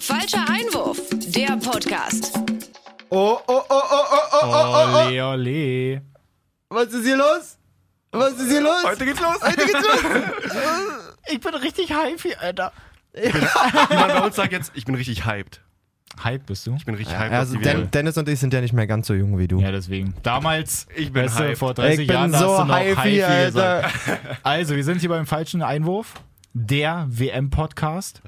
Falscher Einwurf, der Podcast. Oh, oh, oh, oh, oh, oh, oh, oh, oh. Ole, ole. Was ist hier los? Was ist hier los? Heute geht's los. Heute geht's los. ich bin richtig hyped, Alter. Ich bin, bei uns sagt jetzt, ich bin richtig hyped. Hype bist du? Ich bin richtig hyped. Also Den, Dennis und ich sind ja nicht mehr ganz so jung wie du. Ja, deswegen. Damals, ich bin weißt vor 30 ich Jahren, bin so hast du noch hypey, Alter. Also, wir sind hier beim falschen Einwurf. Der WM-Podcast.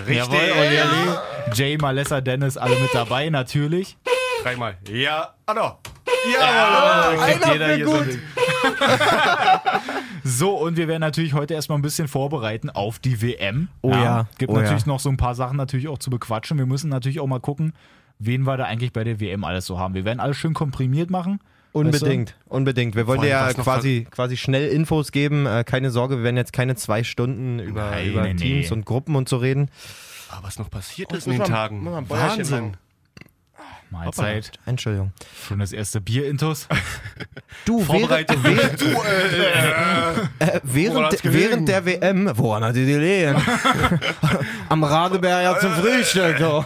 Richtig. Jawohl, ole. Jay, Malessa, Dennis, alle mit dabei, natürlich. Dreimal. Ja, Anno. Ja, einer jeder hier so gut. und wir werden natürlich heute erstmal ein bisschen vorbereiten auf die WM. Oh ja, Gibt oh natürlich ja. noch so ein paar Sachen natürlich auch zu bequatschen. Wir müssen natürlich auch mal gucken, wen wir da eigentlich bei der WM alles so haben. Wir werden alles schön komprimiert machen. Unbedingt, unbedingt. Wir wollen dir ja quasi, quasi schnell Infos geben. Äh, keine Sorge, wir werden jetzt keine zwei Stunden über, Nein, über nee, Teams nee. und Gruppen und so reden. Aber was noch passiert Oh, ist in den Tagen. Bäuerchen Wahnsinn. Mahlzeit. Entschuldigung. Schon das erste Bier-Intus. Du, Vorbereitung. während, äh, Woran hat's während, während der WM, woran hat die gelegen? Am Radeberger zum Frühstück. Oh.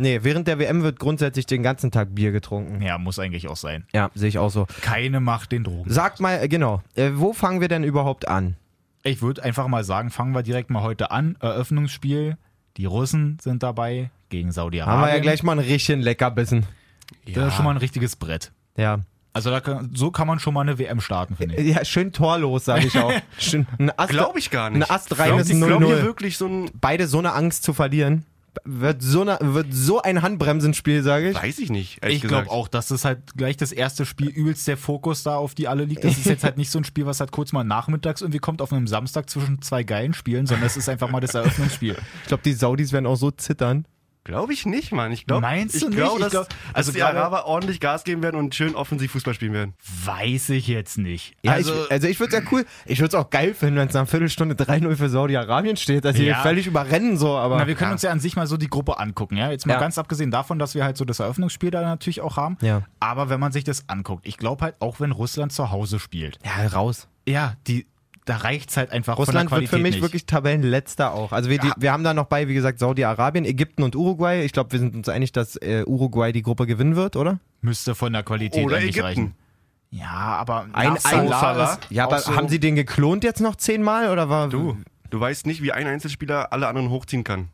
Nee, während der WM wird grundsätzlich den ganzen Tag Bier getrunken. Ja, muss eigentlich auch sein. Ja, sehe ich auch so. Keine Macht den Drogen. Sag mal, äh, genau, äh, wo fangen wir denn überhaupt an? Ich würde einfach mal sagen, fangen wir direkt mal heute an. Eröffnungsspiel. Die Russen sind dabei gegen Saudi-Arabien. Haben wir ja gleich mal ein richtigen Leckerbissen. Das ist schon mal ein richtiges Brett. Ja. Also da kann, so kann man schon mal eine WM starten, finde ich. Ja, schön torlos, sage ich auch. Schön, ein Ast, Glaube ich gar nicht. Ein astreines Ich glaube hier 0-0. wirklich so ein, Beide so eine Angst zu verlieren. Wird so, eine, wird so ein Handbremsenspiel, sage ich. weiß ich nicht, Ich glaube auch, dass das halt gleich das erste Spiel übelst der Fokus da auf die alle liegt. Das ist jetzt halt nicht so ein Spiel, was halt kurz mal nachmittags irgendwie kommt auf einem Samstag zwischen zwei geilen Spielen, sondern es ist einfach mal das Eröffnungsspiel. Ich glaube, die Saudis werden auch so zittern. Glaube ich nicht, Mann. Ich glaube, Meinst ich du nicht? glaube, Ich dass, glaub- dass also die Araber ordentlich Gas geben werden und schön offensiv Fußball spielen werden. Weiß ich jetzt nicht. Ja, also, ich, also ich würde es ja cool, ich würde es auch geil finden, wenn es nach einer Viertelstunde 3-0 für Saudi-Arabien steht, dass sie Ja. völlig überrennen so, aber na, wir können uns ja an sich mal so die Gruppe angucken, ja. Jetzt mal Ja. ganz abgesehen davon, dass wir halt so das Eröffnungsspiel da natürlich auch haben. Ja. Aber wenn man sich das anguckt, ich glaube halt, auch wenn Russland zu Hause spielt, ja, raus. ja, die, da reicht's halt einfach Russland von der wird für mich nicht. wirklich Tabellenletzter auch. Also wir, die, wir haben da noch bei, wie gesagt, Saudi-Arabien, Ägypten und Uruguay. Ich glaube, wir sind uns einig, dass äh, Uruguay die Gruppe gewinnen wird, oder? Müsste von der Qualität Oder eigentlich Ägypten. reichen. Ja, aber Ein, ein Salah ist Ja, aber so- haben sie den geklont jetzt noch zehnmal oder war Du, du weißt nicht, wie ein Einzelspieler alle anderen hochziehen kann.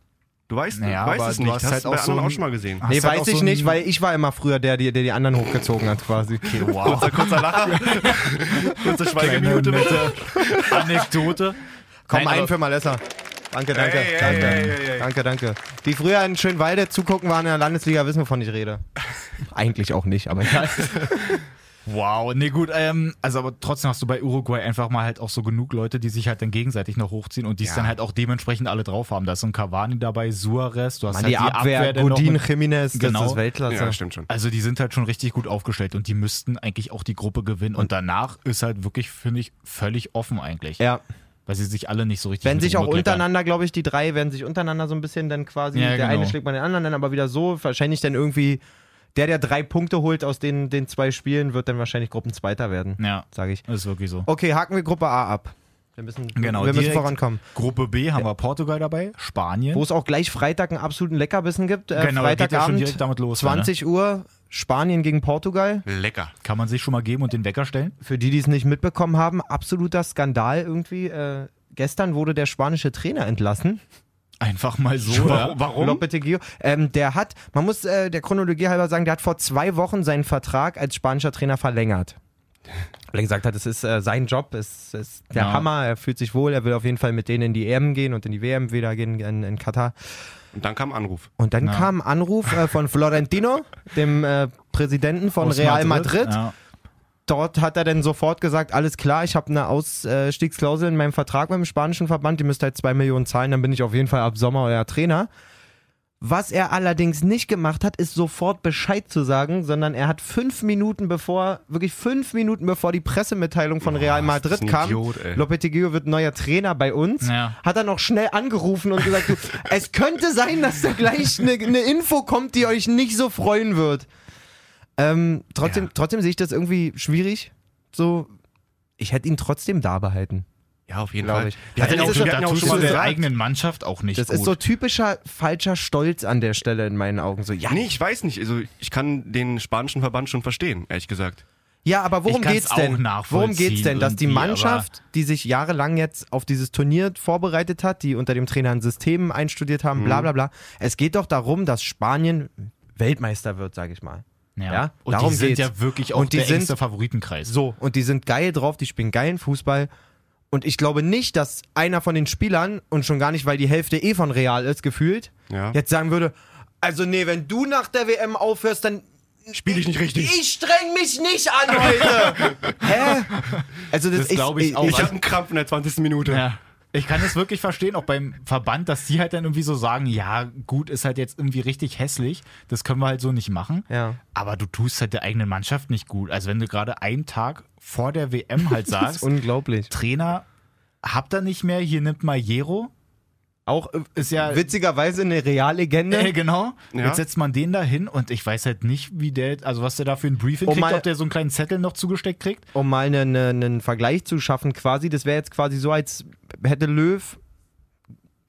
Du weißt, Naja, du weißt aber es du nicht. hast Das halt hast du bei auch so anderen ein- auch schon mal gesehen. Hast Nee, halt weiß auch ich so nicht, weil ich war immer früher der, der, der die anderen hochgezogen hat quasi. Wow. Kurzer, kurzer Lacher. Kurze Schweigeminute bitte. Anekdote. Komm, Nein, einen für Malessa. Danke, danke, hey, danke, hey, hey. danke, danke. Die früher in Schönwalde zugucken waren in der Landesliga, wissen, wovon ich rede. Eigentlich auch nicht, aber egal. Wow, nee gut, ähm, also aber trotzdem hast du bei Uruguay einfach mal halt auch so genug Leute, die sich halt dann gegenseitig noch hochziehen und die es Ja. dann halt auch dementsprechend alle drauf haben. Da ist so ein Cavani dabei, Suarez, du hast Mann, halt die Abwehr, noch Godin, mit- Jiménez, Genau. das ist Weltklasse. Ja, stimmt schon. Also die sind halt schon richtig gut aufgestellt und die müssten eigentlich auch die Gruppe gewinnen. Und danach ist halt wirklich, finde ich, völlig offen eigentlich. Ja, Weil sie sich alle nicht so richtig mit sich auch untereinander, glaube ich, die drei werden sich untereinander so ein bisschen dann quasi, Ja, der genau. eine schlägt mal den anderen, dann aber wieder so, wahrscheinlich dann irgendwie, der, der drei Punkte holt aus den, den zwei Spielen, wird dann wahrscheinlich Gruppenzweiter werden, Ja, sage ich. ist wirklich so. Okay, haken wir Gruppe A ab. Wir müssen, Genau, wir müssen vorankommen. Gruppe B haben wir Portugal dabei, Spanien. Wo es auch gleich Freitag einen absoluten Leckerbissen gibt. Äh, Genau, da geht ja schon Freitagabend, direkt damit los, ne? 20 Uhr, Spanien gegen Portugal. Lecker. Kann man sich schon mal geben und den Wecker stellen? Für die, die es nicht mitbekommen haben, absoluter Skandal irgendwie. Äh, gestern wurde der spanische Trainer entlassen. Einfach mal so. ja. Lopetegui. Ähm, der hat, man muss äh, der Chronologie halber sagen, der hat vor zwei Wochen seinen Vertrag als spanischer Trainer verlängert. Weil er gesagt hat, es ist äh, sein Job, es ist der Ja. Hammer, er fühlt sich wohl, er will auf jeden Fall mit denen in die EM gehen und in die WM wieder gehen in, in Katar. Und dann kam Anruf. Und dann Ja. kam ein Anruf äh, von Florentino, dem äh, Präsidenten von Aus Real Madrid. Ja. Dort hat er dann sofort gesagt, alles klar, ich habe eine Ausstiegsklausel in meinem Vertrag beim spanischen Verband, ihr müsst halt zwei Millionen zahlen, dann bin ich auf jeden Fall ab Sommer euer Trainer. Was er allerdings nicht gemacht hat, ist sofort Bescheid zu sagen, sondern er hat fünf Minuten bevor, wirklich fünf Minuten bevor die Pressemitteilung von Real Madrid kam, Idiot. Lopetegui wird neuer Trainer bei uns, Ja. hat er noch schnell angerufen und gesagt, du, es könnte sein, dass da gleich eine, eine Info kommt, die euch nicht so freuen wird. Ähm, trotzdem, Ja. trotzdem sehe ich das irgendwie schwierig. So, ich hätte ihn trotzdem da behalten. Ja, auf jeden Fall. ich. Wir Also hatten auch schon, so- wir hatten da auch tust schon mal der eigenen Mannschaft auch nicht Das gut. ist so typischer falscher Stolz an der Stelle in meinen Augen. So, ja, Nee, ich weiß nicht. Also ich kann den spanischen Verband schon verstehen, ehrlich gesagt. ja aber worum geht's auch denn? Worum geht's denn? Dass die Mannschaft, die sich jahrelang jetzt auf dieses Turnier vorbereitet hat, die unter dem Trainer ein System einstudiert haben, Mhm. bla bla bla. Es geht doch darum, dass Spanien Weltmeister wird, sage ich mal. Ja. Ja, Und darum die sind geht's. ja wirklich auch Und die der sind- engste Favoritenkreis. So, und die sind geil drauf, die spielen geilen Fußball. Und ich glaube nicht, dass einer von den Spielern, und schon gar nicht, weil die Hälfte eh von Real ist, gefühlt, Ja. jetzt sagen würde, also nee, wenn du nach der WM aufhörst, dann Spiele ich nicht richtig. ich streng mich nicht an heute. Hä? Also das, Das glaub ich auch. Ich habe einen Krampf in der 20. Minute. Ja. Ich kann es wirklich verstehen, auch beim Verband, dass die halt dann irgendwie so sagen, ja, gut, ist halt jetzt irgendwie richtig hässlich, das können wir halt so nicht machen. Ja. Aber du tust halt der eigenen Mannschaft nicht gut. Also wenn du gerade einen Tag vor der WM halt Das ist sagst, unglaublich. Trainer, habt ihr nicht mehr, hier nimmt mal Jero. Auch äh, Ist ja witzigerweise eine Reallegende. Äh, genau. Ja. Jetzt setzt man den da hin und ich weiß halt nicht, wie der, also was der da für ein Briefing Um kriegt, mal- ob der so einen kleinen Zettel noch zugesteckt kriegt. um mal eine, eine, einen Vergleich zu schaffen, quasi, das wäre jetzt quasi so, als hätte Löw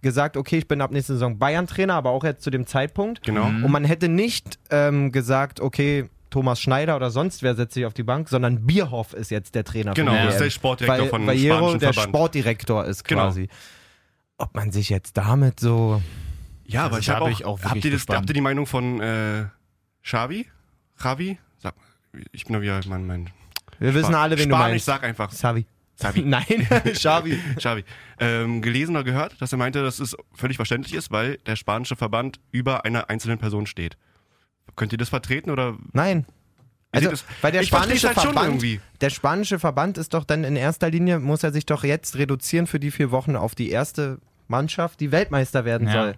gesagt, okay, ich bin ab nächster Saison Bayern-Trainer, aber auch jetzt zu dem Zeitpunkt. Genau. Mhm. Und man hätte nicht ähm, gesagt, okay, Thomas Schneider oder sonst wer setzt sich auf die Bank, sondern Bierhoff ist jetzt der Trainer Genau, das ist der Sportdirektor weil, von weil spanischen der Verband. Sportdirektor ist Genau. Ob man sich jetzt damit so... Ja, aber Also ich habe auch, ich auch habt, ihr das, habt ihr die Meinung von äh, Xavi? Javi? Sag, ich bin ja wieder mein, mein Wir wissen alle, wen du Spanisch, meinst. sag einfach. Xavi. Xavi. Nein, Xavi. Xavi. Ähm, gelesen oder gehört, dass er meinte, dass es völlig verständlich ist, weil der spanische Verband über einer einzelnen Person steht. Könnt ihr das vertreten oder? Nein. Also, weil der ich spanische halt schon Verband, irgendwie. der spanische Verband ist doch dann in erster Linie, muss er sich doch jetzt reduzieren für die vier Wochen auf die erste Mannschaft, die Weltmeister werden Ja. soll.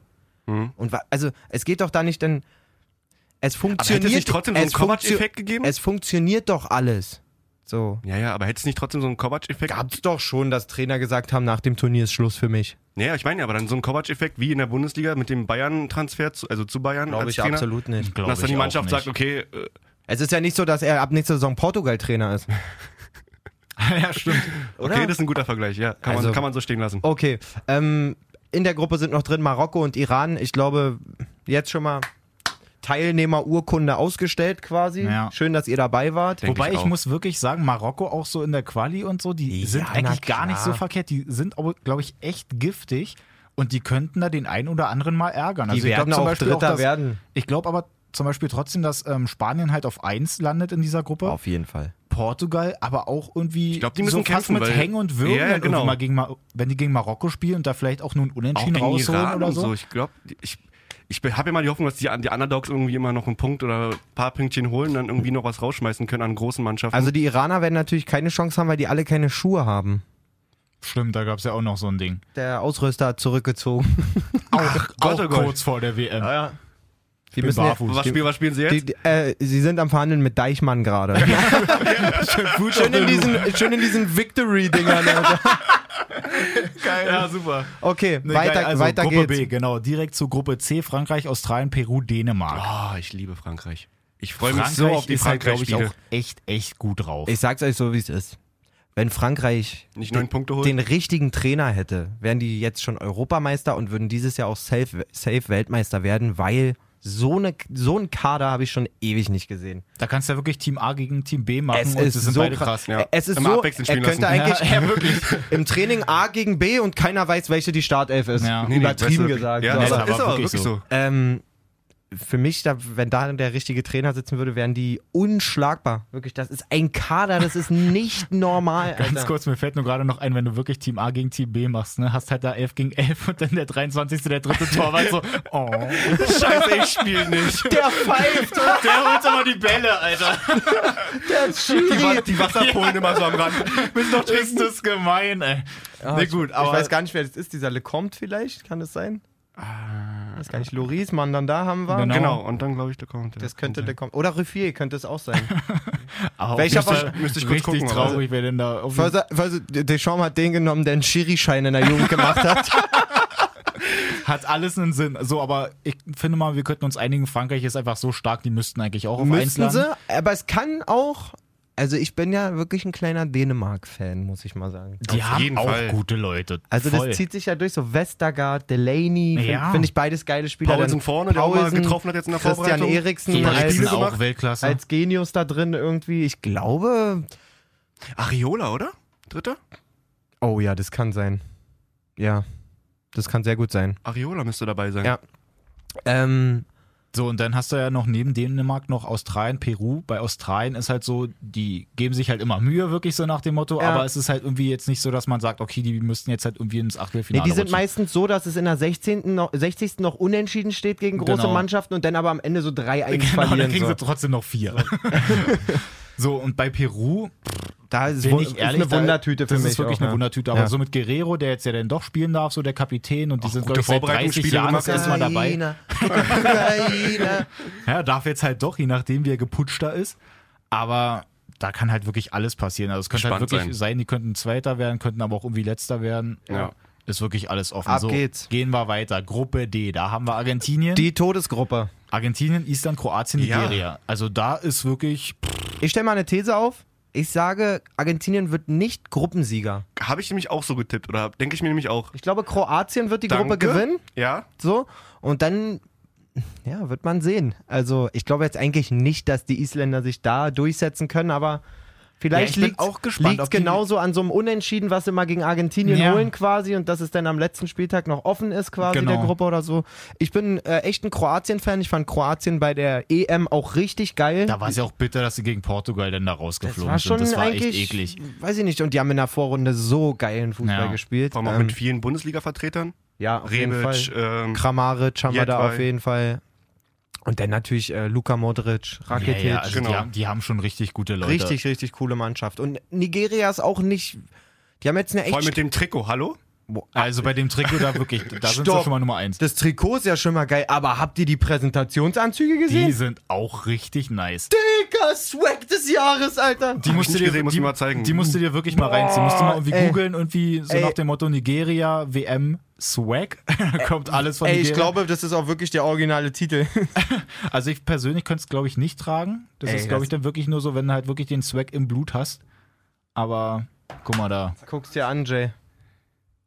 Mhm. Und also, es geht doch da nicht, denn es Aber hätte funktioniert. es nicht trotzdem so einen es, Kovac-Effekt gegeben? es funktioniert doch alles. So. Ja, ja, aber hätte es nicht trotzdem so einen Kovac-Effekt? Gab's doch schon, dass Trainer gesagt haben, nach dem Turnier ist Schluss für mich. Naja, ich meine ja, aber dann so ein Kovac-Effekt wie in der Bundesliga mit dem Bayern-Transfer, zu- also zu Bayern Glaube als ich Trainer. absolut nicht. Glaube Dass dann die Mannschaft sagt, okay, äh, Es ist ja nicht so, dass er ab nächster Saison Portugal-Trainer ist. ja, stimmt. Oder? okay, das ist ein guter Vergleich, ja. Kann, Also- man, kann man so stehen lassen. Okay. Ähm, in der Gruppe sind noch drin Marokko und Iran. Ich glaube, jetzt schon mal Teilnehmerurkunde ausgestellt quasi. Ja. Schön, dass ihr dabei wart. Denk Wobei ich ich, auch. muss wirklich sagen, Marokko auch so in der Quali und so, die Ja, sind eigentlich gar nicht so verkehrt. Die sind aber, glaube ich, echt giftig und die könnten da den einen oder anderen mal ärgern. Also Die ich glaub werden zum auch Beispiel Dritter dass, werden. Ich glaube aber zum Beispiel trotzdem, dass ähm, Spanien halt auf 1 landet in dieser Gruppe. Auf jeden Fall. Portugal, aber auch irgendwie Ich glaub, die müssen so fast kämpfen, mit weil- Hängen und Würgen, Ja, ja, dann irgendwie genau. mal gegen, wenn die gegen Marokko spielen und da vielleicht auch nur ein Auch Unentschieden gegen rausholen Iran oder so. so. Ich glaube, ich, ich habe ja mal die Hoffnung, dass die, die Underdogs irgendwie immer noch einen Punkt oder ein paar Pünktchen holen und dann irgendwie noch was rausschmeißen können an großen Mannschaften. Also die Iraner werden natürlich keine Chance haben, weil die alle keine Schuhe haben. Stimmt, da gab es ja auch noch so ein Ding. Der Ausrüster hat zurückgezogen. Auch, Gott, auch Gott. kurz vor der WM. ja. Die bin müssen ja, barfuß. was, spielen, was spielen sie jetzt? die, die, äh, sie sind am Verhandeln mit Deichmann gerade. schön, in diesen, schön in diesen Victory-Dingern. Alter. Geil. Ja, super. Okay, Nee, weiter, geil. Also, weiter Gruppe geht's. B, genau. Direkt zu Gruppe C, Frankreich, Australien, Peru, Dänemark. Oh, ich liebe Frankreich. Ich freue mich Frankreich so auf die ist halt, glaube ich, auch echt, echt gut drauf. Ich sag's euch so, wie es ist. Wenn Frankreich Nicht neun Punkte holen? den richtigen Trainer hätte, wären die jetzt schon Europameister und würden dieses Jahr auch safe, safe Weltmeister werden, weil so, eine, so ein Kader habe ich schon ewig nicht gesehen. da kannst du ja wirklich Team A gegen Team B machen Es und ist das sind so beide krass. krass. Ja. Es ist Immer so, er könnte lassen. eigentlich Ja, ja, wirklich. im Training A gegen B und keiner weiß, welche die Startelf ist. Ja. Nee, nee, Übertrieben du, gesagt. Ja, so, nee, ist aber, ist aber wirklich wirklich so. so. ähm, für mich, da, wenn da der richtige Trainer sitzen würde, wären die unschlagbar. Wirklich, das ist ein Kader, das ist nicht normal. Ganz Alter. kurz, mir fällt nur gerade noch ein, wenn du wirklich Team A gegen Team B machst, ne, hast halt da 11 gegen 11 und dann der 23. der dritte Torwart so, oh, Scheiße, ich spiele nicht. Der pfeift, der holt aber die Bälle, Alter. der Die, Schiri. Wa- die Wasserpolen immer so am Rand. Müssen doch Ist das gemein, ey. Ah, Nee, ich- gut, ich aber- weiß gar nicht, wer das ist. Dieser Lecomte vielleicht, kann das sein? Ich weiß gar nicht. Loris, man dann da haben wir. Genau. Genau, und dann glaube ich, der kommt. Das könnte Lecomte. Oder Ruffier könnte es auch sein. Aber Welcher Fall müsste ich kurz richtig gucken, traurig, wer denn da Verse- Deschamps hat den genommen, der einen Schiri-Schein in der Jugend gemacht hat. Hat alles einen Sinn. So, aber ich finde mal, wir könnten uns einigen, Frankreich ist einfach so stark, die müssten eigentlich auch auf eins Müssten landen. sie, aber es kann auch, Also ich bin ja wirklich ein kleiner Dänemark-Fan, muss ich mal sagen. Die Auf haben auch Fall. gute Leute. Also Voll. das zieht sich ja durch, so Westergaard, Delaney, finde Ja. find ich beides geile Spieler. Paulsen vorne, der auch mal Paulsen, getroffen hat jetzt in der Christian Vorbereitung. Eriksen Super als, Spiele Eriksen auch gemacht. Weltklasse. als Genius da drin irgendwie. Ich glaube, Ariola, oder? Dritter? oh ja, das kann sein. Ja, das kann sehr gut sein. Ariola müsste dabei sein. Ja. Ähm, So, und dann hast du ja noch neben Dänemark noch Australien, Peru. Bei Australien ist halt so, die geben sich halt immer Mühe, wirklich so nach dem Motto, Ja. aber es ist halt irgendwie jetzt nicht so, dass man sagt, okay, die müssten jetzt halt irgendwie ins nee, Achtelfinale die sind rutschen. meistens so, dass es in der 16. Noch, 60. noch unentschieden steht gegen große Genau. Mannschaften und dann aber am Ende so 3-1 Genau, dann verlieren. kriegen So. sie trotzdem noch vier. so, und bei Peru, Da ist, bin ich ist ehrlich, eine Wundertüte für das mich. ist wirklich auch, eine ja. Wundertüte. Aber Ja. so mit Guerrero, der jetzt ja dann doch spielen darf, so der Kapitän, und die sind, glaube ich, seit 30 Vorbereitungsspiele Jahren das erste Mal dabei. Ja, darf jetzt halt doch, je nachdem, wie er geputschter ist. Aber da kann halt wirklich alles passieren. Also es könnte halt Spannend wirklich sein. sein. die könnten Zweiter werden, könnten aber auch irgendwie Letzter werden. Ja. Ist wirklich alles offen. Ab so, geht's. Gehen wir weiter. Gruppe D, da haben wir Argentinien. Die Todesgruppe. Argentinien, Island, Kroatien, Ja. Nigeria. Also da ist wirklich. Ich stelle mal eine These auf. Ich sage, Argentinien wird nicht Gruppensieger. Habe ich nämlich auch so getippt, oder denke ich mir nämlich auch. Ich glaube, Kroatien wird die Danke. Gruppe gewinnen. Ja? So. Und dann, ja, wird man sehen. Also, ich glaube jetzt eigentlich nicht, dass die Isländer sich da durchsetzen können, aber vielleicht Ja, liegt auch gespannt, die- genauso an so einem Unentschieden, was sie mal gegen Argentinien Ja. holen quasi und dass es dann am letzten Spieltag noch offen ist quasi Genau. der Gruppe oder so. Ich bin äh, echt ein Kroatien-Fan. Ich fand Kroatien bei der EM auch richtig geil. Da war es ja auch bitter, dass sie gegen Portugal dann da das rausgeflogen war schon sind. Das war eigentlich, echt eklig. weiß ich nicht. Und die haben in der Vorrunde so geilen Fußball Ja. gespielt. Vor allem auch Ähm, mit vielen Bundesliga-Vertretern. ja, auf jeden Fall. Rebic, ähm, Kramaric haben wir da Jedwai. auf jeden Fall. Und dann natürlich äh, Luka Modric, Rakitic. Ja, ja, also Genau. die, haben, die haben schon richtig gute Leute. Richtig, richtig coole Mannschaft. Und Nigeria ist auch nicht. Die haben jetzt eine vor allem echt. mit dem Trikot, hallo? Also bei dem Trikot da wirklich, da sind sie schon mal Nummer eins. Das Trikot ist ja schon mal geil, aber habt ihr die Präsentationsanzüge Die gesehen? sind auch richtig nice. Dicker Swag des Jahres, Alter. Die musst du dir, gesehen, muss die, mal zeigen. die musst du dir wirklich mal reinziehen. Musst du mal irgendwie ey. googeln, irgendwie so Ey. nach dem Motto Nigeria WM Swag. Da kommt alles von Ey, ich glaube, das ist auch wirklich der originale Titel. Also ich persönlich könnte es, glaube ich, nicht tragen. Das Ey, ist, glaube ich, dann wirklich nur so, wenn du halt wirklich den Swag im Blut hast. Aber guck mal da. Guck's dir an, Jay.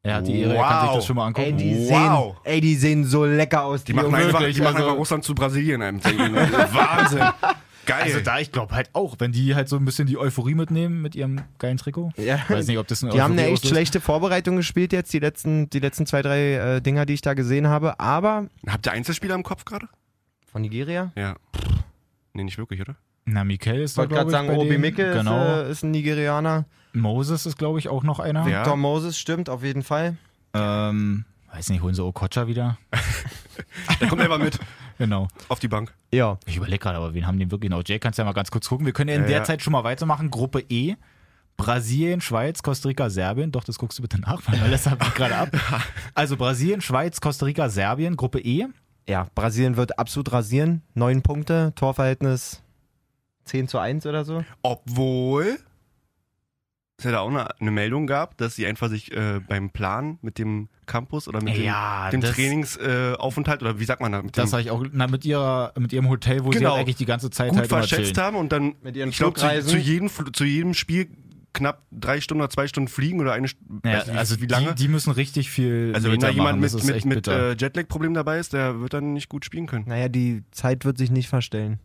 Er hat die Ehre, er kann sich Wow. das schon mal angucken. Ey, die Wow. sehen, ey, die sehen so lecker aus. Die machen, einfach, die machen also- einfach Russland zu Brasilien einem denken. Wahnsinn. Geil. also da, ich glaube halt auch, wenn die halt so ein bisschen die Euphorie mitnehmen mit ihrem geilen Trikot. Ja. Weiß nicht, ob das eine Die haben eine Euphorie echt auslöst. schlechte Vorbereitung gespielt jetzt, die letzten, die letzten zwei, drei äh, Dinger, die ich da gesehen habe. Aber Habt ihr Einzelspieler im Kopf gerade? von Nigeria? Ja. Nee, nicht wirklich, oder? Na, Mikel ist Ich wollte gerade glaube ich, sagen, Obi. Mickel Genau. ist, äh, ist ein Nigerianer. Moses ist, glaube ich, auch noch einer. Wer? Tom Moses stimmt, auf jeden Fall. Ähm, weiß nicht, holen sie Okocha wieder? Der kommt einfach mit Genau. auf die Bank. Ja. Ich überlege gerade, aber wen haben die wirklich noch? Jay, kannst du ja mal ganz kurz gucken. Wir können ja in Ja, der ja. Zeit schon mal weitermachen. Gruppe E. Brasilien, Schweiz, Costa Rica, Serbien. Doch, das guckst du bitte nach, weil das hat mich gerade ab. Also Brasilien, Schweiz, Costa Rica, Serbien, Gruppe E. Ja, Brasilien wird absolut rasieren. Neun Punkte, Torverhältnis 10 zu 1 oder so. Obwohl es ja da auch eine, eine Meldung gab, dass sie einfach sich äh, beim Plan mit dem Campus oder mit Ja, dem, dem Trainingsaufenthalt äh, oder wie sagt man da? Mit Das habe ich auch, na, mit ihrer, mit ihrem Hotel, wo sie Genau. halt eigentlich die ganze Zeit gut halt verschätzt haben und dann Mit ihren ich glaube zu, Flugreisen. zu, jedem, zu jedem Spiel knapp drei Stunden oder zwei Stunden fliegen oder eine Ja, nicht, also wie lange. Die, die müssen richtig viel also wenn da Meter jemand machen. Mit, mit, mit äh, Jetlag-Problem dabei ist, der wird dann nicht gut spielen können. Naja, die Zeit wird sich nicht verstellen.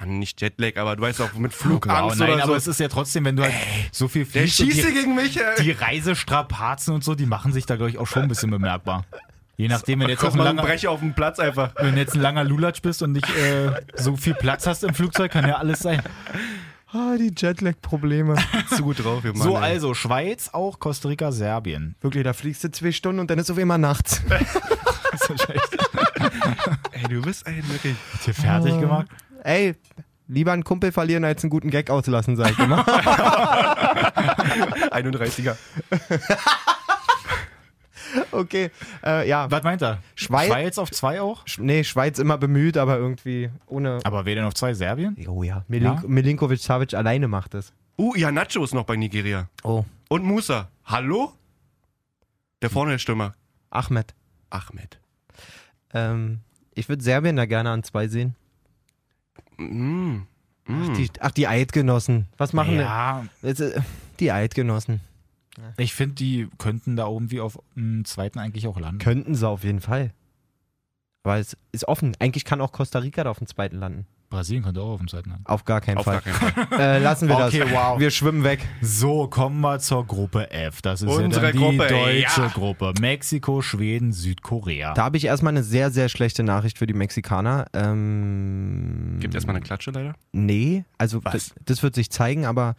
Mann, nicht Jetlag, aber du weißt auch mit Wow, Flugangst nein, oder aber so. es ist ja trotzdem, wenn du halt so viel der fliegst und schießt die, gegen mich, ey. die Reisestrapazen und so, die machen sich da, glaube ich, auch schon ein bisschen bemerkbar. Je nachdem, wenn du jetzt, auch ein langer, breche auf dem Platz einfach. wenn du jetzt ein langer Lulatsch bist und nicht äh, so viel Platz hast im Flugzeug, kann ja alles sein. Ah, die Jetlag-Probleme. Zu gut drauf, Mann, so, ey. also Schweiz, auch Costa Rica, Serbien. Wirklich, da fliegst du zwei Stunden und dann ist auf einmal nachts. Das ist echt Ey, du bist ein wirklich. hier fertig gemacht. Ey, lieber einen Kumpel verlieren, als einen guten Gag auslassen, sag ich immer. 31er. okay, äh, ja. Was meint er? Schweiz- Schweiz auf zwei auch? Sch- Nee, Schweiz immer bemüht, aber irgendwie ohne... Aber wer denn auf zwei? Serbien? Oh ja, Milink Ja? Milinkovic-Savic alleine macht es. Uh, ja, Nacho ist noch bei Nigeria. Oh, Und Musa. Hallo? Der vorne der Stürmer. Ahmed. Ahmed. Ähm, ich würde Serbien da gerne an zwei sehen. Mm. Ach, die, ach, die Eidgenossen. Was machen ja, denn? Äh, Die Eidgenossen. ich finde, die könnten da irgendwie auf dem zweiten eigentlich auch landen. Könnten sie auf jeden Fall. Weil es ist offen. Eigentlich kann auch Costa Rica da auf dem zweiten landen. Brasilien könnte auch auf dem zweiten landen. Auf gar keinen Auf Fall. gar keinen Fall. Äh, lassen wir Okay, das. wow. Wir schwimmen weg. So, kommen wir zur Gruppe F. Das ist Unsere ja dann Gruppe, die deutsche ja. Gruppe. Mexiko, Schweden, Südkorea. Da habe ich erstmal eine sehr, sehr schlechte Nachricht für die Mexikaner. Ähm, Gibt erstmal eine Klatsche leider. Nee, also Was? das, das wird sich zeigen, aber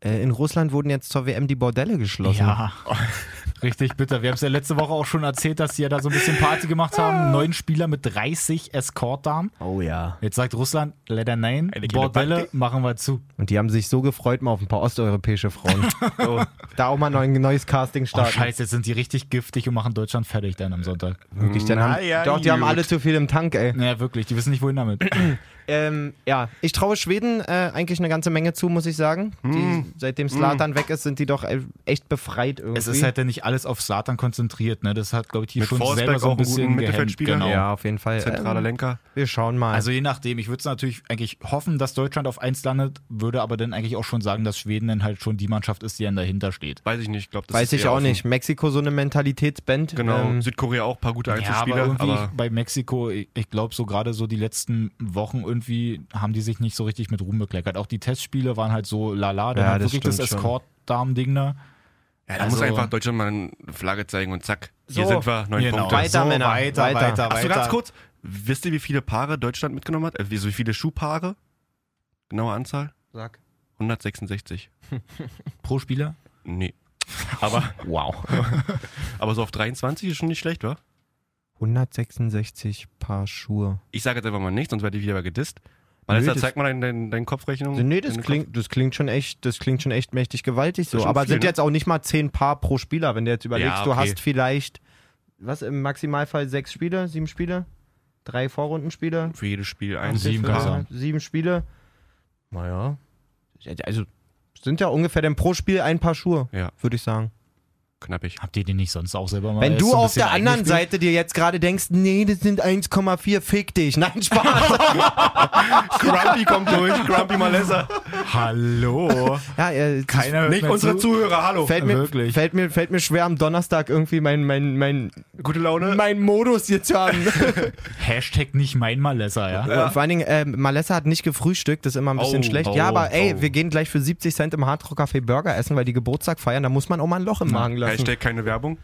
äh, in Russland wurden jetzt zur WM die Bordelle geschlossen. Ja, richtig bitter. Wir haben es ja letzte Woche auch schon erzählt, dass sie ja da so ein bisschen Party gemacht haben. Neun Spieler mit 30 Escort-Damen. Oh ja. Jetzt sagt Russland, leider nein, Eine Bordelle machen wir zu. Und die haben sich so gefreut mal auf ein paar osteuropäische Frauen. Da auch mal ein neues Casting Oh starten. scheiße, jetzt sind die richtig giftig und machen Deutschland fertig dann am Sonntag. Wirklich, dann haben, ja, doch, die haben gut. alle zu viel im Tank, ey. Naja, wirklich, die wissen nicht, wohin damit. Ähm, ja, ich traue Schweden äh, eigentlich eine ganze Menge zu, muss ich sagen. Die, seitdem Slatan weg ist, sind die doch äh, echt befreit irgendwie. Es ist halt ja nicht alles auf Slatan konzentriert, ne? Das hat, glaube ich, die Mit schon Forsberg selber so auch ein bisschen. Mittelfeldspieler. Genau. ja, auf jeden Fall. Zentraler Ähm, Lenker. wir schauen mal. Also je nachdem, ich würde es natürlich eigentlich hoffen, dass Deutschland auf 1 landet, würde aber dann eigentlich auch schon sagen, dass Schweden dann halt schon die Mannschaft ist, die dann dahinter steht. Weiß ich nicht. Ich glaube, das Weiß ist ich auch offen. nicht. Mexiko so eine Mentalitätsband. Genau. Ähm, Südkorea auch ein paar gute Ja, aber Einzelspieler. irgendwie aber bei Mexiko, ich, ich glaube so gerade so die letzten Wochen irgendwie haben die sich nicht so richtig mit Ruhm bekleckert. Auch die Testspiele waren halt so lala, dann Ja, das wirklich das stimmt schon. Escort-Damen-Ding da. Ja, da also- muss einfach Deutschland mal eine Flagge zeigen und zack, hier So. sind wir, neun Genau. Punkte. Weiter, so, Männer, weiter, weiter. weiter, Achso, weiter. ganz kurz. Wisst ihr, wie viele Paare Deutschland mitgenommen hat? Wie, so wie viele Schuhpaare? Genaue Anzahl? Sag. 166. Pro Spieler? Nee. Aber, Wow. aber so auf 23 ist schon nicht schlecht, wa? 166 Paar Schuhe. Ich sage jetzt einfach mal nichts, sonst werde ich wieder gedisst. Malessa, das- zeig mal deine dein, dein Kopfrechnung. Nee, das klingt, das klingt schon echt, das klingt schon echt mächtig gewaltig so. Aber viel, sind ne? jetzt auch nicht mal 10 Paar pro Spieler, wenn du jetzt überlegst, Ja, du okay. hast vielleicht, was im Maximalfall sechs Spiele, sieben Spiele, drei Vorrundenspiele, Für jedes Spiel ein Sieben sieben Spiele. Naja, also sind ja ungefähr dann pro Spiel ein Paar Schuhe, Ja, würde ich sagen. Knappig. Habt ihr den nicht sonst auch selber mal Wenn du so auf der anderen? Seite dir jetzt gerade denkst, nee, das sind 1,4, fick dich. Nein, Spaß. Grumpy kommt durch, Grumpy Malessa. Hallo. ja, äh, Keiner hört Nicht unsere zu. Zuhörer, hallo. fällt mir, wirklich. fällt, mir, fällt mir schwer, am Donnerstag irgendwie mein, mein, mein, Gute Laune. mein Modus hier zu haben. Hashtag nicht mein Malesser, ja? Und Vor allen Dingen, äh, Malessa hat nicht gefrühstückt, das ist immer ein bisschen Oh, schlecht. oh, ja, aber ey, oh. wir gehen gleich für 70 Cent im Hardrock Café Burger essen, weil die Geburtstag feiern, da muss man auch mal ein Loch im Magen lassen. Hashtag keine Werbung.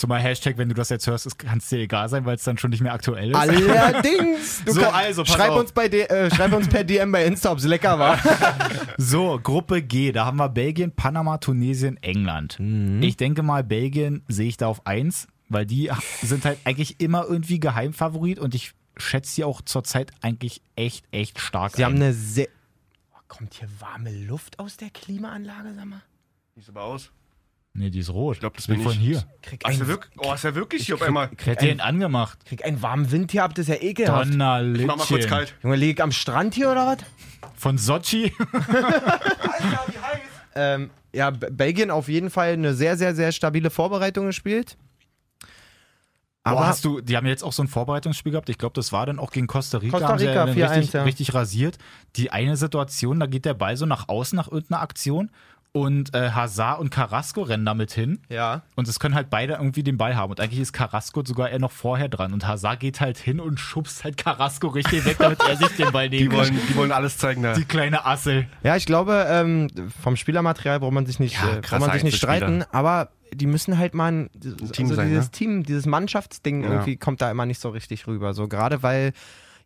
Zumal Hashtag, wenn du das jetzt hörst, kann es dir egal sein, weil es dann schon nicht mehr aktuell ist. Allerdings. Du So, also, pass schreib, auf. uns bei D äh, schreib uns per DM bei Insta, ob's lecker war. So, Gruppe G, da haben wir Belgien, Panama, Tunesien, England. Mhm. Ich denke mal, Belgien sehe ich da auf 1, weil die sind halt eigentlich immer irgendwie Geheimfavorit und ich schätze sie auch zurzeit eigentlich echt, echt stark Sie ein. haben eine sehr. Oh, kommt hier warme Luft aus der Klimaanlage, sag mal? Wie sieht's aber aus? Nee, die ist rot. Ich glaub, das bin bin von ich. hier. Krieg, ist ein, ja wirklich, oh, ist ja wirklich hier auf einmal. Ich hätte den angemacht. krieg einen warmen Wind hier ab, das ist ja ekelhaft. Donnerlittchen. Ich mach mal kurz kalt. Junge, lieg ich am Strand hier oder was? Von Sochi. Ähm, ja, B Aber auf jeden Fall eine sehr, sehr, sehr stabile Vorbereitung gespielt. Aber Aber hast du, die haben jetzt auch so ein Vorbereitungsspiel gehabt. Ich glaube, das war dann auch gegen Costa Rica. Costa haben sie Rica, 4-1, richtig, ja. richtig rasiert. Die eine Situation, da geht der Ball so nach außen nach irgendeiner Aktion und äh, Hazard und Carrasco rennen damit hin. ja. Und es können halt beide irgendwie den Ball haben. Und eigentlich ist Carrasco sogar eher noch vorher dran. Und Hazard geht halt hin und schubst halt Carrasco richtig weg, damit er sich den Ball nehmen Die kann. wollen, die wollen alles zeigen da. Die kleine Assel. Ja, ich glaube, ähm, vom Spielermaterial braucht man sich nicht, Ja, äh, braucht man sich nicht streiten, aber die müssen halt mal ein, Team also sein, dieses ne? Team, dieses Mannschaftsding Ja. irgendwie kommt da immer nicht so richtig rüber. So gerade weil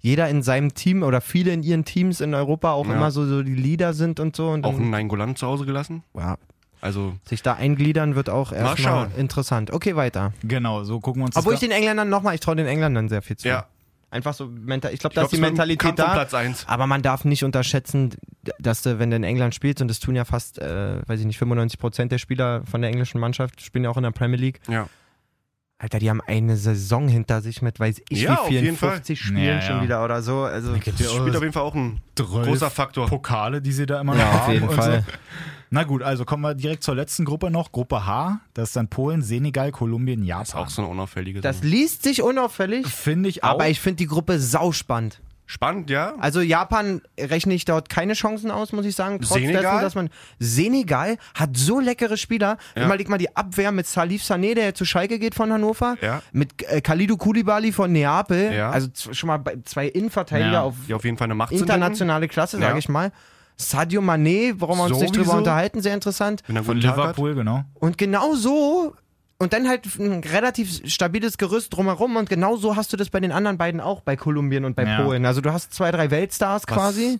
jeder in seinem Team oder viele in ihren Teams in Europa auch Ja. immer so, so die Leader sind und so und Auch einen Nainggolan zu Hause gelassen. ja, Also, sich da eingliedern wird auch erstmal interessant. Okay, weiter. Genau, so gucken wir uns Obwohl das ich den Engländern nochmal, ich traue den Engländern sehr viel zu. ja. Einfach so mental, ich glaube, Ich da glaub, ist die Mentalität da. Platz 1. Aber man darf nicht unterschätzen, dass du, wenn du in England spielst, und das tun ja fast, äh, weiß ich nicht, 95 Prozent der Spieler von der englischen Mannschaft, spielen ja auch in der Premier League. Ja. Alter, die haben eine Saison hinter sich mit, weiß ich, Ja, wie auf vielen, jeden Fall. 50 Spielen Ja, schon ja. wieder oder so. Also, Das spielt auf jeden Fall auch ein großer Faktor. Pokale, die sie da immer ja, noch auf haben jeden und Fall. So. Na gut, also kommen wir direkt zur letzten Gruppe noch. Gruppe H. Das ist dann Polen, Senegal, Kolumbien, Das ist auch Japan. so eine unauffällige Das Sache. liest sich unauffällig, Finde ich auch. aber ich finde die Gruppe sauspannend. Spannend, ja. Also Japan rechne ich dort keine Chancen aus, muss ich sagen. Trotz Senegal? dessen, dass man Senegal hat so leckere Spieler. Ja. Überleg mal die Abwehr mit Salif Sané, der zu Schalke geht von Hannover, Ja. mit äh, Kalidou Koulibaly von Neapel. Ja. Also schon mal zwei Innenverteidiger Ja. auf Die auf jeden Fall eine Macht sind. internationale Klasse, sage Ja. ich mal. Sadio Mané, warum wir uns nicht drüber Sowieso. unterhalten, sehr interessant. Er Von. Liverpool, genau. Und genau so und dann halt ein relativ stabiles Gerüst drumherum und genau so hast du das bei den anderen beiden auch, bei Kolumbien und bei Ja. Polen. Also du hast zwei, drei Weltstars quasi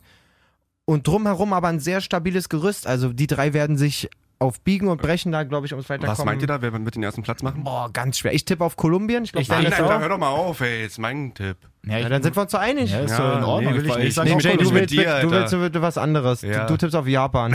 und drumherum aber ein sehr stabiles Gerüst. Also die drei werden sich auf Biegen und Brechen da, glaube ich, ums Weiterkommen. Was meint ihr da? Wer wird den ersten Platz machen? Boah, ganz schwer. Ich tippe auf Kolumbien. Ich glaube, denke, Alter, auch. hör doch mal auf, ey. Jetzt mein Tipp. Ja, Ja, dann sind wir uns so einig. ja, ist Ja, so in Ordnung. nee, will ich war- nicht. sag Nee, du, mit willst, dir, du, willst, du was anderes. Ja. Du, du tippst auf Japan.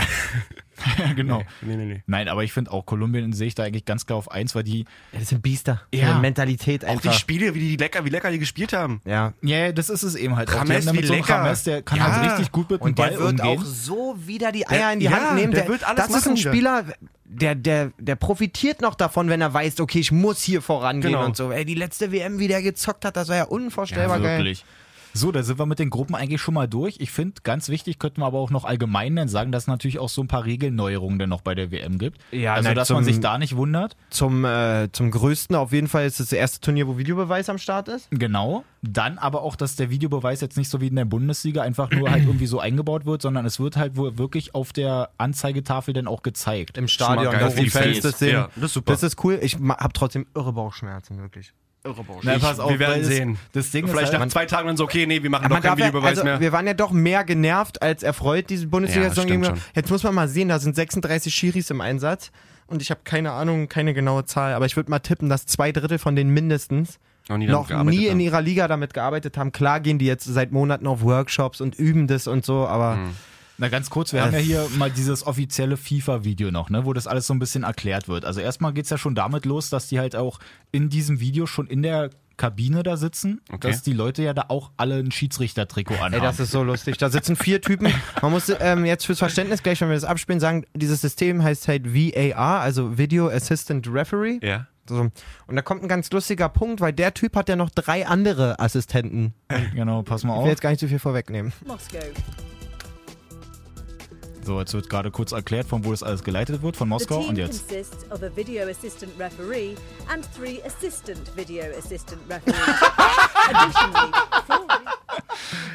Ja, genau. Nee, nee, nee. Nein, aber ich finde auch Kolumbien sehe ich da eigentlich ganz klar auf eins, weil die, Ja, das sind Biester. Ja. Eine Mentalität Auch die einfach. Spiele, wie die lecker, wie lecker die gespielt haben. ja. ja, das ist es eben halt. auch. Die damit wie so lecker. James, der kann Ja. halt richtig gut mit dem Und Ball der wird umgehen. auch so wieder die Eier Der- in die ja, Hand nehmen. der wird alles das ist ein. Spieler, der, der, der profitiert noch davon, wenn er weiß, okay, ich muss hier vorangehen Genau. und so. Ey, die letzte WM, wie der gezockt hat, das war ja unvorstellbar geil. Wirklich. So, da sind wir mit den Gruppen eigentlich schon mal durch. Ich finde, ganz wichtig, könnten wir aber auch noch allgemein dann sagen, dass es natürlich auch so ein paar Regelneuerungen dann noch bei der WM gibt. Ja, also, na, dass man zum- sich da nicht wundert. Zum, äh, zum größten auf jeden Fall ist es das erste Turnier, wo Videobeweis am Start ist. Genau. Dann aber auch, dass der Videobeweis jetzt nicht so wie in der Bundesliga einfach nur halt irgendwie so eingebaut wird, sondern es wird halt wohl wirklich auf der Anzeigetafel dann auch gezeigt. Im Stadion, dass die Fans das sehen. Ja, das ist super. Das ist cool. Ich ma- hab trotzdem irre Bauchschmerzen, wirklich. Irre Bauchschmerzen. Na, pass auf, wir werden das- sehen. Das Ding Vielleicht ist nach halt, zwei Tagen dann so, okay, nee, wir machen doch keinen ja, Videobeweis also, mehr. wir waren ja doch mehr genervt als erfreut, diese Bundesliga-Saison. Ja. Jetzt muss man mal sehen, da sind 36 Schiris im Einsatz und ich habe keine Ahnung, keine genaue Zahl, aber ich würde mal tippen, dass zwei Drittel von denen mindestens Noch nie noch nie in ihrer Liga damit gearbeitet haben. Klar gehen die jetzt seit Monaten auf Workshops und üben das und so, aber Hm. Na ganz kurz, wir haben ja hier mal dieses offizielle FIFA-Video noch, ne, wo das alles so ein bisschen erklärt wird. Also erstmal geht's ja schon damit los, dass die halt auch in diesem Video schon in der Kabine da sitzen, Okay. dass die Leute ja da auch alle ein Schiedsrichter-Trikot anhaben. Ey, das ist so lustig. Da sitzen vier Typen. Man muss ähm, jetzt fürs Verständnis gleich, wenn wir das abspielen, sagen, dieses System heißt halt VAR, also Video Assistant Referee. Ja. So. Und da kommt ein ganz lustiger Punkt, weil der Typ hat ja noch drei andere Assistenten. genau, pass mal Ich will auf. jetzt gar nicht zu viel vorwegnehmen. Moscow. So, jetzt wird gerade kurz erklärt, von wo das alles geleitet wird, von Moskau. Und jetzt. consists of a video assistant referee and three assistant video assistant referees. Additionally, four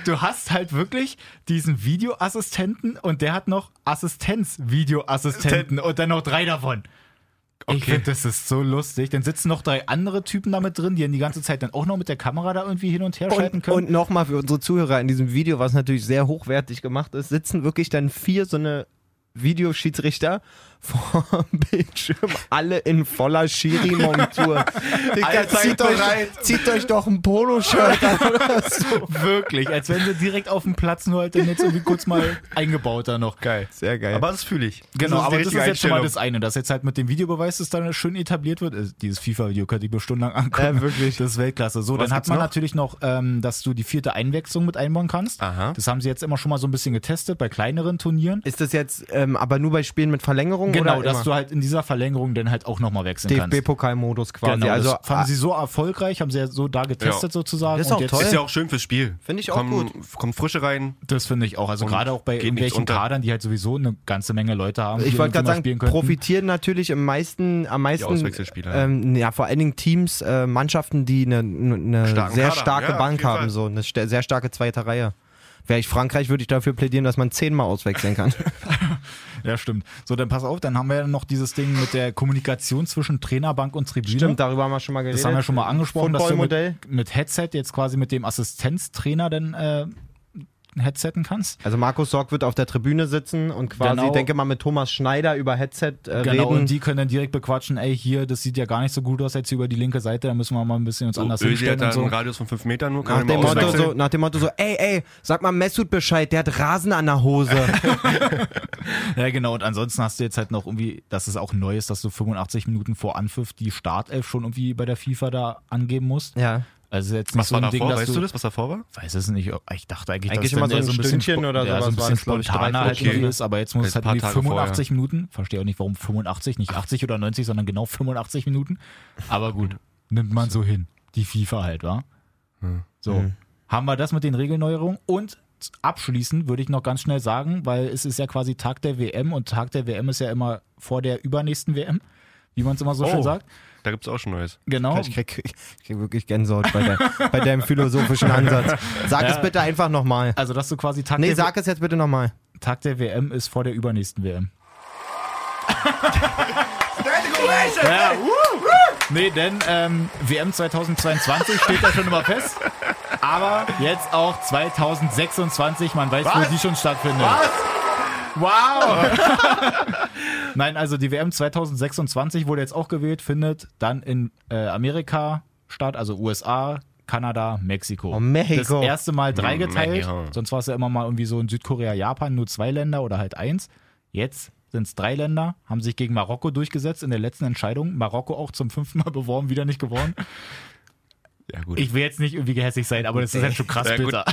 Du hast halt wirklich diesen Videoassistenten und der hat noch Assistenz-Videoassistenten und dann noch drei davon. Ich Okay. finde, das ist so lustig. Dann sitzen noch drei andere Typen da mit drin, die dann die ganze Zeit dann auch noch mit der Kamera da irgendwie hin und her schalten können. und nochmal für unsere Zuhörer in diesem Video, was natürlich sehr hochwertig gemacht ist, sitzen wirklich dann vier so eine Videoschiedsrichter vor dem Bildschirm, alle in voller Schiri-Montur. Zieht, euch, zieht euch doch ein Poloshirt an oder so. Wirklich, als wenn sie direkt auf dem Platz nur halt dann jetzt irgendwie kurz mal eingebaut da noch. Geil. Sehr geil. Aber das fühle ich. Genau, das aber das ist jetzt schon mal das eine, dass jetzt halt mit dem Videobeweis das dann schön etabliert wird. Äh, Dieses FIFA-Video könnt ihr mir stundenlang angucken. Ja, wirklich. Das ist Weltklasse. So, Was dann hat man noch? natürlich noch, ähm, dass du die vierte Einwechslung mit einbauen kannst. Aha. Das haben sie jetzt immer schon mal so ein bisschen getestet bei kleineren Turnieren. Ist das jetzt ähm, aber nur bei Spielen mit Verlängerung Genau, dass immer? du halt in dieser Verlängerung dann halt auch nochmal wechseln kannst. DFB-Pokalmodus quasi. Genau, also das fanden sie so erfolgreich, haben sie ja so da getestet Ja. sozusagen. Das ist auch und jetzt, toll. Ist ja auch schön fürs Spiel. Finde ich auch kommen, Kommt Frische rein. Das finde ich auch. Also gerade auch bei irgendwelchen. Kadern, die halt sowieso eine ganze Menge Leute haben. die ich wollte gerade sagen, profitieren natürlich am meisten, am meisten ähm, ja, vor allen Dingen Teams, äh, Mannschaften, die eine, eine sehr Kader, starke ja, Bank haben, so eine st- sehr starke zweite Reihe. Wäre ich Frankreich, würde ich dafür plädieren, dass man zehnmal auswechseln kann. Ja, stimmt. So, dann pass auf, dann haben wir ja noch dieses Ding mit der Kommunikation zwischen Trainerbank und Tribüne. Stimmt, darüber haben wir schon mal geredet. Das haben wir schon mal angesprochen, dass du mit, mit Headset jetzt quasi mit dem Assistenztrainer dann äh, headsetten kannst. Also Markus Sorg wird auf der Tribüne sitzen und quasi, Genau. denke mal, mit Thomas Schneider über Headset äh, Genau, reden. und die können dann direkt bequatschen, ey, hier, das sieht ja gar nicht so gut aus jetzt über die linke Seite, da müssen wir mal ein bisschen uns So, anders Ösi hinstellen hat so. einen Radius von 5 Metern nur. nach dem, Motto so, nach dem Motto so, ey, ey, sag mal Mesut Bescheid, der hat Rasen an der Hose. Ja, genau, und ansonsten hast du jetzt halt noch irgendwie, dass es auch neu ist, dass du 85 Minuten vor Anpfiff die Startelf schon irgendwie bei der FIFA da angeben musst. ja. Also jetzt nicht Was so war ein Ding, davor? dass Weißt du, du das, was davor war? weiß es nicht. Ich dachte eigentlich, Eigentlich dass immer dann so ein bisschen Stündchen spo- oder ja, sowas so ein bisschen es, spontaner halt Stunden. ist, aber jetzt muss es halt Tage 85 Minuten. Verstehe auch nicht, warum 85, nicht 80 oder 90, sondern genau 85 Minuten. Aber gut, nimmt man so hin. Die FIFA halt, wa? So. haben wir das mit den Regelneuerungen und abschließend würde ich noch ganz schnell sagen, weil es ist ja quasi Tag der WM und Tag der WM ist ja immer vor der übernächsten WM, wie man es immer so schön Oh. sagt. Da gibt's auch schon Neues. Genau. Ich krieg, ich krieg wirklich Gänsehaut bei, der, bei deinem philosophischen Ansatz. Sag es Ja. bitte einfach nochmal. Also, dass du quasi Tag, Nee, der, sag es jetzt bitte nochmal. Tag der WM ist vor der übernächsten WM. ja, nee, denn ähm, WM 2022 steht ja schon immer fest. Aber jetzt auch 2026, man weiß, wo Was? die schon stattfindet. Wow! Nein, also die WM 2026 wurde jetzt auch gewählt, findet dann in äh, Amerika statt, also USA, Kanada, Mexiko. Oh, Mexiko. Das erste Mal drei geteilt. Mexiko. Sonst war es ja immer mal irgendwie so in Südkorea, Japan, nur zwei Länder oder halt eins. Jetzt sind es drei Länder, haben sich gegen Marokko durchgesetzt in der letzten Entscheidung. Marokko auch zum fünften Mal beworben, wieder nicht gewonnen. Ja, gut. Ich will jetzt nicht irgendwie gehässig sein, aber das ist halt schon krass ja, bitter.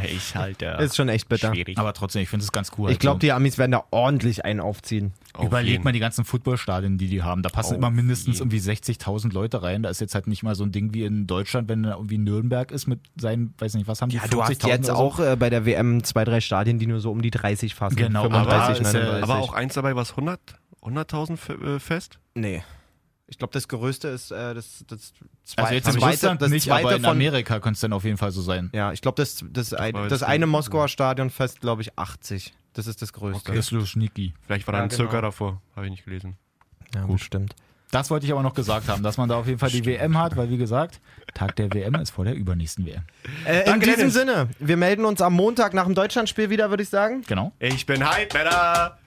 Hey, ich halt, ja. Ist schon echt bitter. schwierig. Aber trotzdem, ich finde es ganz cool. Ich glaube, Also, die Amis werden da ordentlich einen aufziehen. Auf Überleg jeden. mal die ganzen Footballstadien, die die haben. Da passen Auf immer mindestens jeden. irgendwie 60.000 Leute rein. Da ist jetzt halt nicht mal so ein Ding wie in Deutschland, wenn da irgendwie Nürnberg ist mit seinen, weiß nicht, was haben die, Ja, du hast 40.000 jetzt so? auch äh, bei der WM zwei, drei Stadien, die nur so um die 30 fassen. Genau, 35, aber ist ja- 39. Aber auch eins dabei, was 100 100.000 f- äh, fest? Nee. Ich glaube, das Größte ist äh, das, das zwei, Also jetzt in zweite, Russland das nicht, zweite aber in von, Amerika könnte es dann auf jeden Fall so sein. Ja, ich glaube, das, das, ein, das eine Moskauer Stadion fest, glaube ich, 80. Das ist das Größte. Das ist Luschniki. Vielleicht war da Ja, ein genau. Circa davor, habe ich nicht gelesen. Ja, Gut. bestimmt. Das wollte ich aber noch gesagt haben, dass man da auf jeden Fall die WM hat, weil wie gesagt, Tag der WM ist vor der übernächsten WM. Äh, in Danke, diesem Dennis. Sinne, wir melden uns am Montag nach dem Deutschlandspiel wieder, würde ich sagen. Genau. Ich bin Hype, Männer!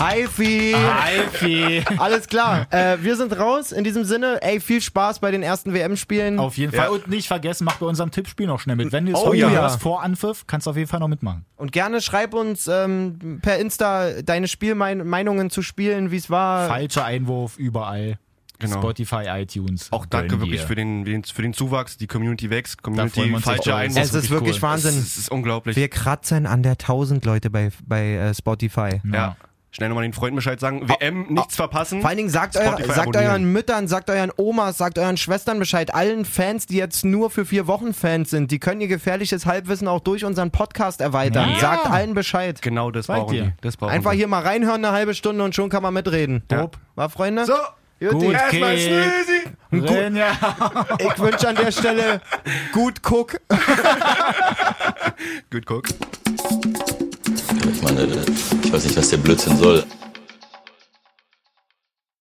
Hi, Alfie. Alles klar. Äh, wir sind raus. In diesem Sinne, ey, viel Spaß bei den ersten WM-Spielen. Auf jeden Ja. Fall. Und nicht vergessen, mach bei unserem Tippspiel noch schnell mit. Wenn du es Oh ja. hörst, vor Anpfiff, kannst du auf jeden Fall noch mitmachen. Und gerne schreib uns ähm, per Insta deine Spielmeinungen zu Spielen, wie es war. Falscher Einwurf überall. Genau. Spotify, iTunes. Auch danke wirklich für den, für den Zuwachs. Die Community wächst. Community falscher. Einwurf. es ist wirklich cool. Wahnsinn. Es ist unglaublich. Wir kratzen an der 1000 Leute bei, bei äh, Spotify. ja. Schnell nochmal den Freunden Bescheid sagen. WM, nichts verpassen. Vor allen Dingen sagt, euer, sagt euren Müttern, sagt euren Omas, sagt euren Schwestern Bescheid. Allen Fans, die jetzt nur für vier Wochen Fans sind, die können ihr gefährliches Halbwissen auch durch unseren Podcast erweitern. Ja. Sagt allen Bescheid. Genau, das Seid brauchen ihr. die. Das brauchen Einfach sie. hier mal reinhören, eine halbe Stunde und schon kann man mitreden. Ja. Top. War, Freunde? So. Gut, erstmal. Snoozy. Renja. Ich wünsche an der Stelle gut Guck. Gut, guck. Ich meine, ich weiß nicht, was der Blödsinn soll.